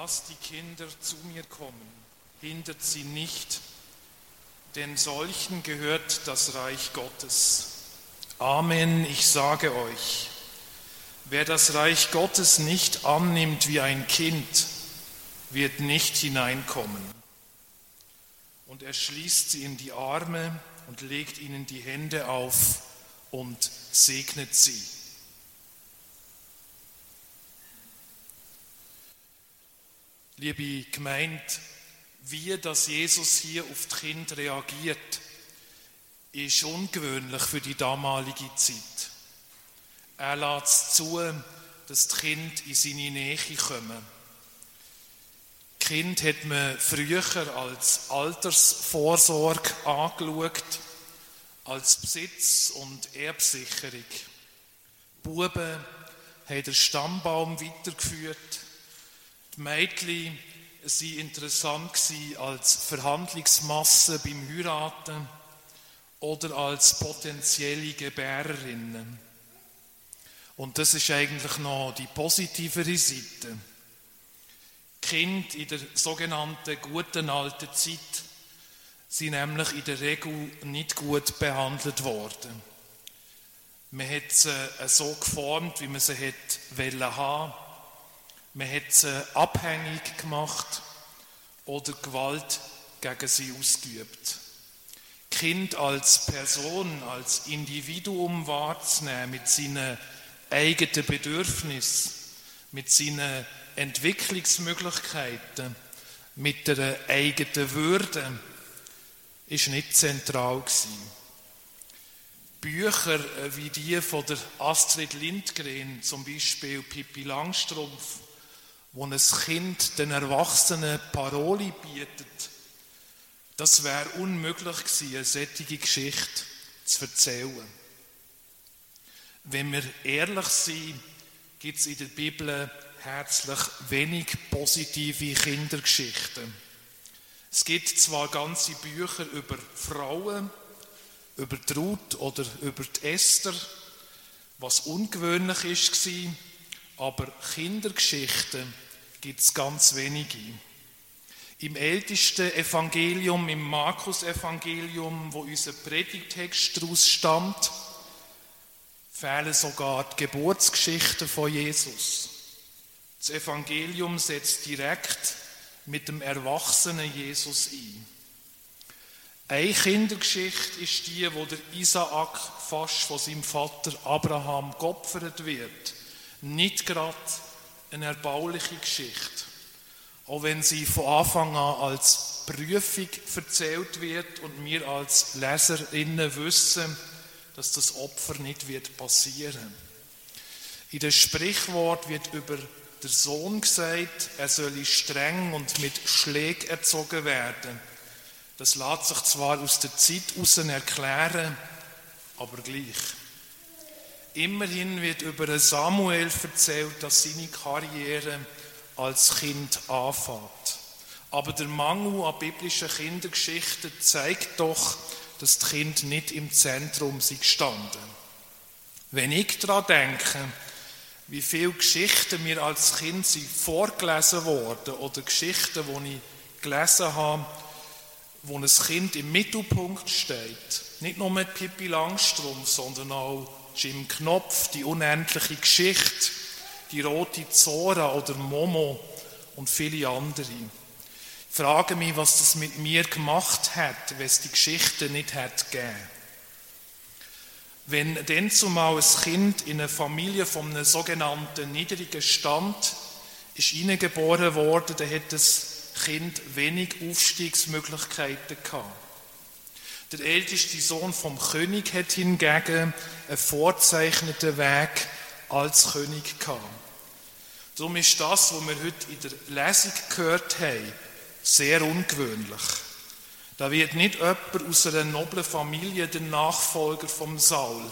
Lasst die Kinder zu mir kommen, hindert sie nicht, denn solchen gehört das Reich Gottes. Amen, ich sage euch, wer das Reich Gottes nicht annimmt wie ein Kind, wird nicht hineinkommen. Und er schließt sie in die Arme und legt ihnen die Hände auf und segnet sie. Liebe Gemeinde, wie das Jesus hier auf die Kinder reagiert, ist ungewöhnlich für die damalige Zeit. Er lässt zu, dass die Kinder in seine Nähe kommen. Kind hat man früher als Altersvorsorge angeschaut, als Besitz- und Erbsicherung. Buben haben den Stammbaum weitergeführt die Mädchen waren interessant als Verhandlungsmasse beim Heiraten oder als potenzielle Gebärerinnen. Und das ist eigentlich noch die positivere Seite. Kind in der sogenannten guten alten Zeit sind nämlich in der Regel nicht gut behandelt worden. Man hat sie so geformt, wie man sie hätte haben man hat sie abhängig gemacht oder Gewalt gegen sie ausgeübt. Kind als Person, als Individuum wahrzunehmen mit seinen eigenen Bedürfnissen, mit seinen Entwicklungsmöglichkeiten, mit der eigenen Würde, ist nicht zentral gewesen. Bücher wie die von der Astrid Lindgren, zum Beispiel Pippi Langstrumpf, wo ein Kind den Erwachsenen Paroli bietet, das wäre unmöglich gewesen, eine solche Geschichte zu erzählen. Wenn wir ehrlich sind, gibt es in der Bibel herzlich wenig positive Kindergeschichten. Es gibt zwar ganze Bücher über Frauen, über Ruth oder über die Esther, was ungewöhnlich ist, aber Kindergeschichten gibt es ganz wenige. Im ältesten Evangelium, im Markus-Evangelium, wo unser Predigtext daraus stammt, fehlen sogar die Geburtsgeschichten von Jesus. Das Evangelium setzt direkt mit dem erwachsenen Jesus ein. Eine Kindergeschichte ist die, wo der Isaak fast von seinem Vater Abraham geopfert wird. Nicht gerade eine erbauliche Geschichte. Auch wenn sie von Anfang an als Prüfung erzählt wird und wir als Leserinnen wissen, dass das Opfer nicht wird passieren. In dem Sprichwort wird über den Sohn gesagt, er solle streng und mit Schlägen erzogen werden. Das lässt sich zwar aus der Zeit heraus erklären, aber gleich. Immerhin wird über Samuel erzählt, dass seine Karriere als Kind anfängt. Aber der Mangel an biblischen Kindergeschichten zeigt doch, dass die Kinder nicht im Zentrum sind gestanden. Wenn ich daran denke, wie viele Geschichten mir als Kind sind vorgelesen worden oder Geschichten, die ich gelesen habe, wo ein Kind im Mittelpunkt steht, nicht nur mit Pippi Langstrumpf, sondern auch Jim Knopf, die unendliche Geschichte, die rote Zora oder Momo und viele andere. Ich frage mich, was das mit mir gemacht hat, wenn es die Geschichte nicht hätte gegeben. Wenn denn zumal ein Kind in eine Familie von einem sogenannten niedrigen Stand ist hineingeboren worden, dann hat das Kind wenig Aufstiegsmöglichkeiten gehabt. Der älteste Sohn vom König hat hingegen einen vorzeichneten Weg als König gehabt. Darum ist das, was wir heute in der Lesung gehört haben, sehr ungewöhnlich. Da wird nicht jemand aus einer noblen Familie der Nachfolger vom Saul,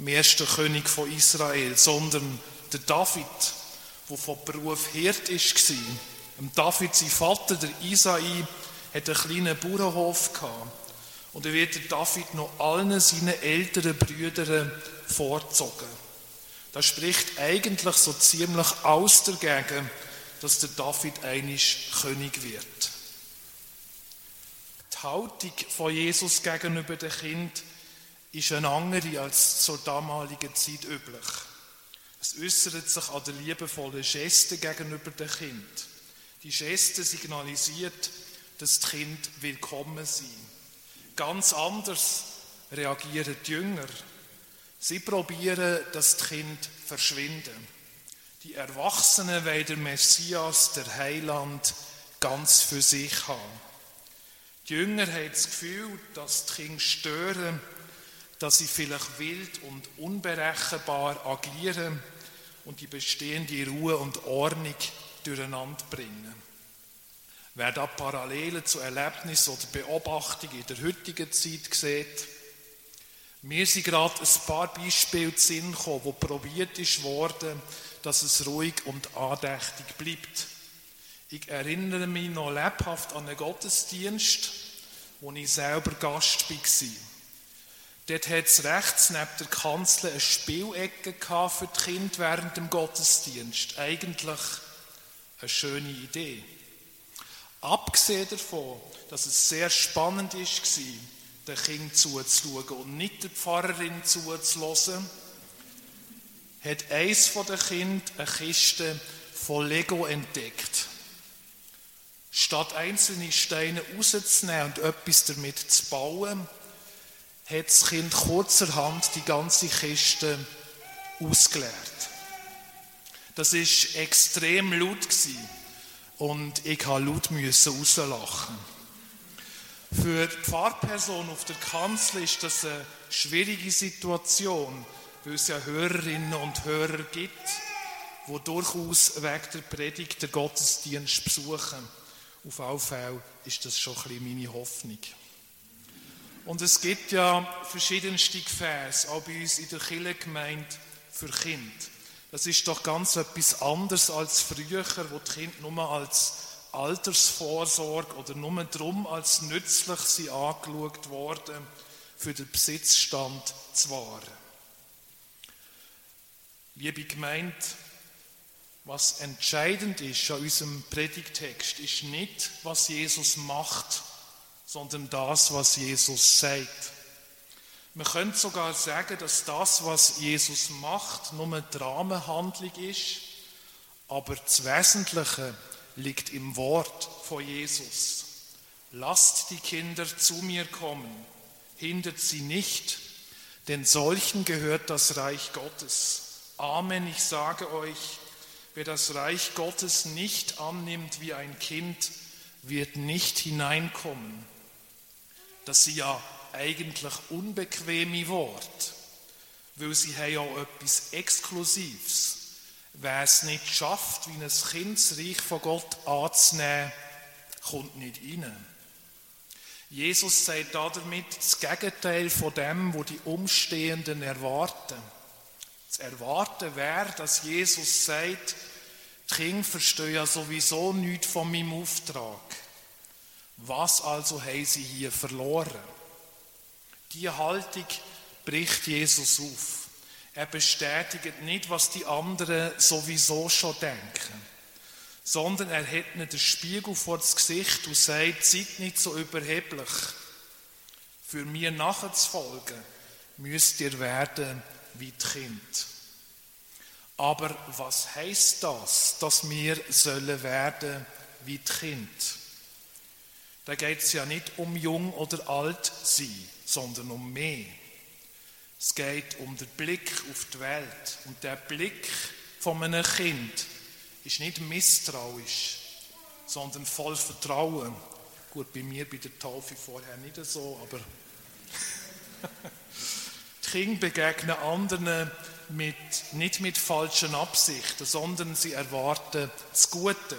dem ersten König von Israel, sondern der David, der von Beruf Hirt war. David, sein Vater, der Isai, hat einen kleinen Bauernhof gehabt. Und er wird David noch allen seinen älteren Brüdern vorzogen. Das spricht eigentlich so ziemlich aus dagegen, dass der David einisch König wird. Die Haltung von Jesus gegenüber dem Kind ist eine andere als zur damaligen Zeit üblich. Es äußert sich an der liebevollen Geste gegenüber dem Kind. Die Geste signalisiert, dass das Kind willkommen sein. Ganz anders reagieren die Jünger. Sie probieren, dass das Kind verschwinden. Die Erwachsenen wollen der Messias, der Heiland, ganz für sich haben. Die Jünger haben das Gefühl, dass die Kinder stören, dass sie vielleicht wild und unberechenbar agieren und die bestehende Ruhe und Ordnung durcheinander bringen. Wer da Parallelen zu Erlebnissen oder Beobachtungen in der heutigen Zeit sieht, mir sind gerade ein paar Beispiele zu Sinn gekommen, wo probiert ist worden, dass es ruhig und andächtig bleibt. Ich erinnere mich noch lebhaft an einen Gottesdienst, wo ich selber Gast war. Dort hat es rechts neben der Kanzel eine Spielecke für die Kinder während dem Gottesdienst. Eigentlich eine schöne Idee. Abgesehen davon, dass es sehr spannend war, den Kindern zuzuschauen und nicht der Pfarrerin zuzulassen, hat eins von den Kindern eine Kiste von Lego entdeckt. Statt einzelne Steine rauszunehmen und etwas damit zu bauen, hat das Kind kurzerhand die ganze Kiste ausgeleert. Das ist extrem laut gewesen und ich musste laut rauslachen. Für die Pfarrperson auf der Kanzel ist das eine schwierige Situation, weil es ja Hörerinnen und Hörer gibt, die durchaus wegen der Predigt den Gottesdienst besuchen. Auf alle Fälle ist das schon ein bisschen meine Hoffnung. Und es gibt ja verschiedenste Gefäße, auch bei uns in der Kirchengemeinde für Kinder. Das ist doch ganz etwas anderes als früher, wo die Kinder nur als Altersvorsorge oder nur darum als nützlich sie angeschaut worden, für den Besitzstand zu wahren. Liebe Gemeinde, was entscheidend ist an unserem Predigtext, ist nicht, was Jesus macht, sondern das, was Jesus sagt. Man könnte sogar sagen, dass das, was Jesus macht, nur eine Dramenhandlung ist, aber das Wesentliche liegt im Wort von Jesus. Lasst die Kinder zu mir kommen, hindert sie nicht, denn solchen gehört das Reich Gottes. Amen, ich sage euch, wer das Reich Gottes nicht annimmt wie ein Kind, wird nicht hineinkommen. Das sie ja eigentlich unbequeme Worte, weil sie haben ja etwas Exklusives. Wer es nicht schafft, wie ein Kind das Reich von Gott anzunehmen, kommt nicht rein. Jesus sagt damit das Gegenteil von dem, wo die Umstehenden erwarten. Das Erwarten wäre, dass Jesus sagt, die Kinder verstehen ja sowieso nichts von meinem Auftrag. Was also haben sie hier verloren? Die Haltung bricht Jesus auf. Er bestätigt nicht, was die anderen sowieso schon denken, sondern er hält ihnen den Spiegel vor das Gesicht und sagt, seid nicht so überheblich. Für mir nachzufolgen, müsst ihr werden wie die Kind. Aber was heißt das, dass wir sollen werden wie die Kind? Da geht es ja nicht um jung oder alt sein sondern um mehr. Es geht um den Blick auf die Welt. Und der Blick von einem Kind ist nicht misstrauisch, sondern voll Vertrauen. Gut, bei mir bei der Taufe vorher nicht so, aber die Kinder begegnen anderen mit, nicht mit falschen Absichten, sondern sie erwarten das Gute.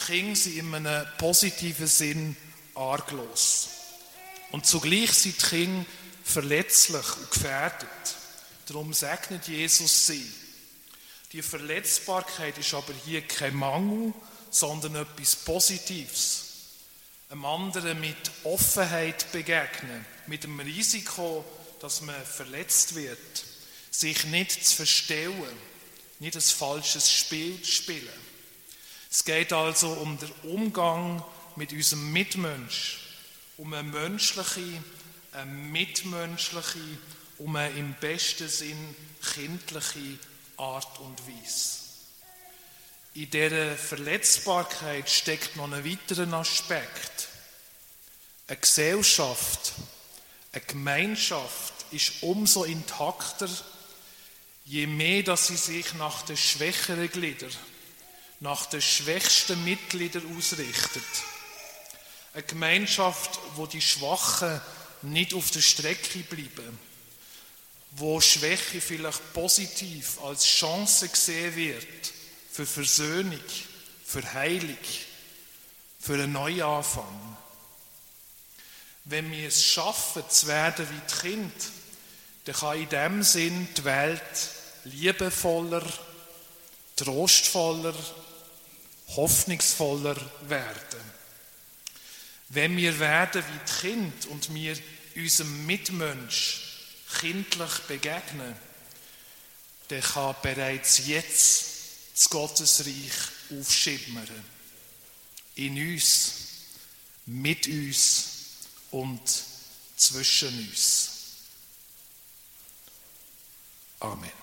Die Kinder sind in einem positiven Sinn arglos. Und zugleich sind die Kinder verletzlich und gefährdet. Darum segnet Jesus sie. Die Verletzbarkeit ist aber hier kein Mangel, sondern etwas Positives. Einem anderen mit Offenheit begegnen, mit dem Risiko, dass man verletzt wird, sich nicht zu verstellen, nicht ein falsches Spiel zu spielen. Es geht also um den Umgang mit unserem Mitmensch, um eine menschliche, eine mitmenschliche, um eine im besten Sinn kindliche Art und Weise. In dieser Verletzbarkeit steckt noch ein weiterer Aspekt. Eine Gesellschaft, eine Gemeinschaft ist umso intakter, je mehr, dass sie sich nach den schwächeren Gliedern, nach den schwächsten Mitgliedern ausrichtet. Eine Gemeinschaft, wo die Schwachen nicht auf der Strecke bleiben, wo Schwäche vielleicht positiv als Chance gesehen wird für Versöhnung, für Heilung, für einen Neuanfang. Wenn wir es schaffen, zu werden wie die Kinder, dann kann in dem Sinn die Welt liebevoller, trostvoller, hoffnungsvoller werden. Wenn wir werden wie Kind und wir unserem Mitmensch kindlich begegnen, dann kann bereits jetzt das Gottesreich aufschimmern. In uns, mit uns und zwischen uns. Amen.